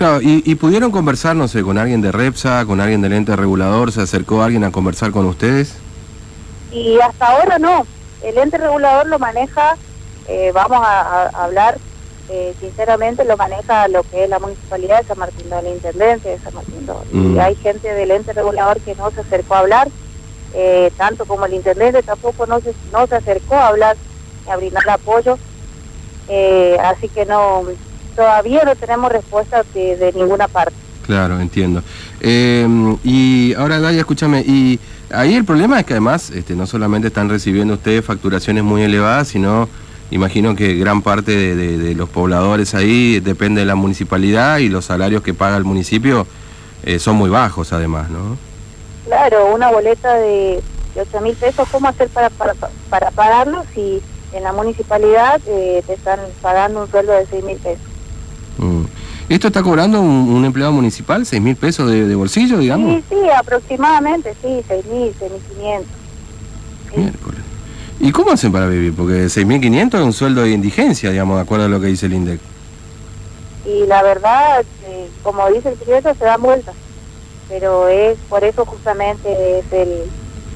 Claro, y, y pudieron conversar, no sé, con alguien de Repsa, con alguien del ente regulador, ¿se acercó alguien a conversar con ustedes? Y hasta ahora no. El ente regulador lo maneja, eh, vamos a, a hablar eh, sinceramente, lo maneja lo que es la municipalidad de San Martín, la intendencia de San Martín. Mm. Y hay gente del ente regulador que no se acercó a hablar, eh, tanto como el intendente tampoco no se, no se acercó a hablar, a brindar apoyo. Eh, así que no, todavía no tenemos respuesta de, de ninguna parte. Claro, entiendo. Eh, y ahora, Daya, escúchame, y ahí el problema es que además este, no solamente están recibiendo ustedes facturaciones muy elevadas, sino imagino que gran parte de, de- de los pobladores ahí depende de la municipalidad y los salarios que paga el municipio eh, son muy bajos además, ¿no? Claro, una boleta de, de 8 mil pesos, ¿cómo hacer para, para, para pagarlo si en la municipalidad eh, te están pagando un sueldo de 6 mil pesos? ¿Esto está cobrando un, un empleado municipal, seis mil pesos de, de bolsillo, digamos? Sí, sí, aproximadamente, sí, 6 mil, 6 mil 500. Sí. Miércoles. ¿Y cómo hacen para vivir? Porque 6.500 es un sueldo de indigencia, digamos, de acuerdo a lo que dice el INDEC. Y la verdad, eh, como dice el proyecto, se dan vueltas. Pero es por eso justamente es el,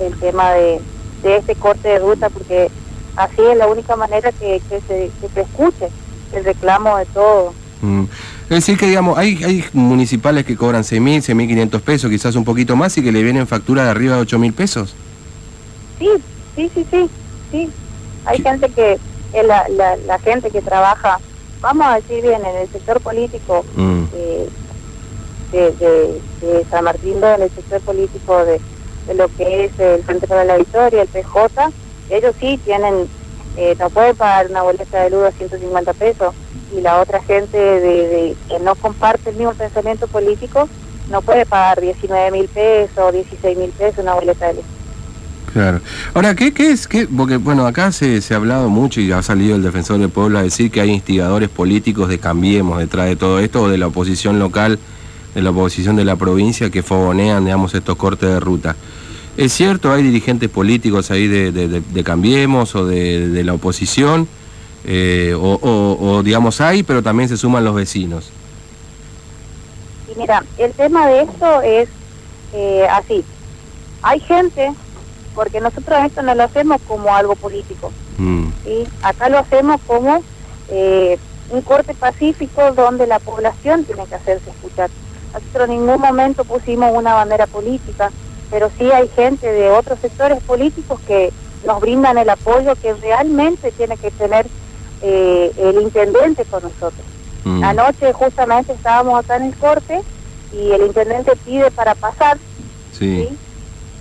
el tema de, de este corte de ruta, porque así es la única manera que, que, se, que se escuche el reclamo de todo. Mm. Es decir, que digamos, hay, hay municipales que cobran 6.000, 6.500 pesos, quizás un poquito más, y que le vienen factura de arriba de 8.000 pesos. Sí, sí, sí, sí, sí. Hay gente que, es la, la, la gente que trabaja, vamos a decir bien, en el sector político Mm. eh, de, de, de San Martín, en el sector político de, de lo que es el Centro de la Victoria, el PJ, ellos sí tienen, eh, no pueden pagar una boleta de luz a 150 pesos y la otra gente de, que no comparte el mismo pensamiento político no puede pagar 19 mil pesos, 16 mil pesos una boleta de luz. Claro. Ahora, ¿qué, qué es? Qué? Porque, bueno, acá se, se ha hablado mucho y ha salido el defensor del pueblo a decir que hay instigadores políticos de Cambiemos detrás de todo esto, o de la oposición local, de la oposición de la provincia, que fogonean, digamos, estos cortes de ruta. ¿Es cierto? ¿Hay dirigentes políticos ahí de, de- de- de Cambiemos o de, la oposición? Eh, o, o- o, digamos, hay, pero también se suman los vecinos. Y mira, el tema de esto es eh, así. Hay gente, porque nosotros esto no lo hacemos como algo político, Mm, ¿sí? Acá lo hacemos como eh, un corte pacífico donde la población tiene que hacerse escuchar. Nosotros en ningún momento pusimos una bandera política, pero sí hay gente de otros sectores políticos que nos brindan el apoyo que realmente tiene que tener eh, el intendente con nosotros. mm, Anoche justamente estábamos acá en el corte y el intendente pide para pasar sí. ¿sí?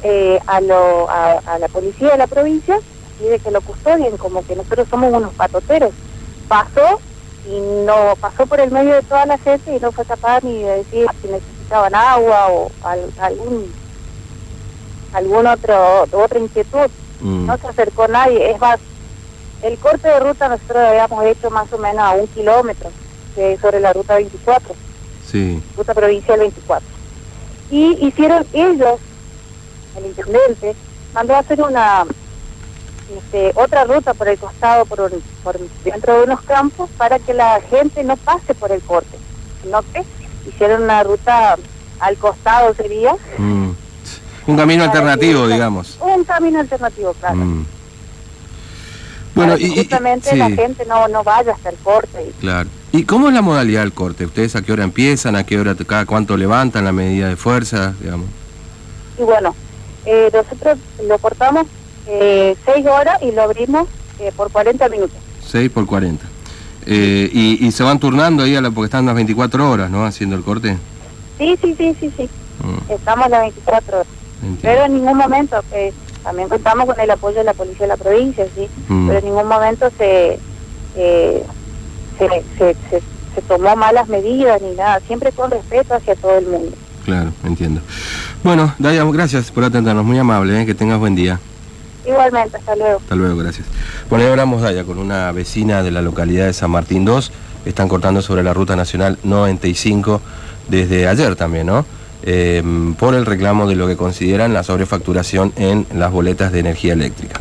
Eh, a, lo, a, a la policía de la provincia, pide que lo custodien, como que nosotros somos unos patoteros. Pasó y no pasó por el medio de toda la gente y no fue capaz ni de decir si necesitaban agua o al- algún algún otro otra inquietud. mm, No se acercó nadie. Es más, el corte de ruta nosotros habíamos hecho más o menos a un kilómetro que es sobre la ruta 24 sí. ruta provincial 24. Y hicieron ellos, el intendente, mandó a hacer una este, otra ruta por el costado, por, un- por dentro de unos campos, para que la gente no pase por el corte. ¿No que Hicieron una ruta al costado, sería. mm. Un camino alternativo, que- digamos. Un camino alternativo, claro. Mm. Bueno, y, justamente la gente no, no vaya hasta el corte. Claro. ¿Y cómo es la modalidad del corte? ¿Ustedes a qué hora empiezan? ¿A qué hora, cada cuánto levantan la medida de fuerza? Digamos? y bueno, eh, nosotros lo cortamos eh, seis horas y lo abrimos eh, por 40 minutos. 6 por 40. Eh, y, y se van turnando ahí a la, porque están las 24 horas, ¿no? Haciendo el corte. Sí, sí, sí, sí, sí. Mm, Estamos las 24 horas. Entiendo. Pero en ningún momento, eh, también contamos con el apoyo de la policía de la provincia, sí. Mm. Pero en ningún momento se, eh, se, se, se, se tomó malas medidas ni nada. Siempre con respeto hacia todo el mundo. Claro, entiendo. Bueno, Daya, gracias por atendernos, muy amable, ¿eh? que tengas buen día. Igualmente, hasta luego. Hasta luego, gracias. Bueno, ahí hablamos, Daya, con una vecina de la localidad de San Martín 2. Están cortando sobre la Ruta Nacional 95 desde ayer también, ¿no? Eh, por el reclamo de lo que consideran la sobrefacturación en las boletas de energía eléctrica.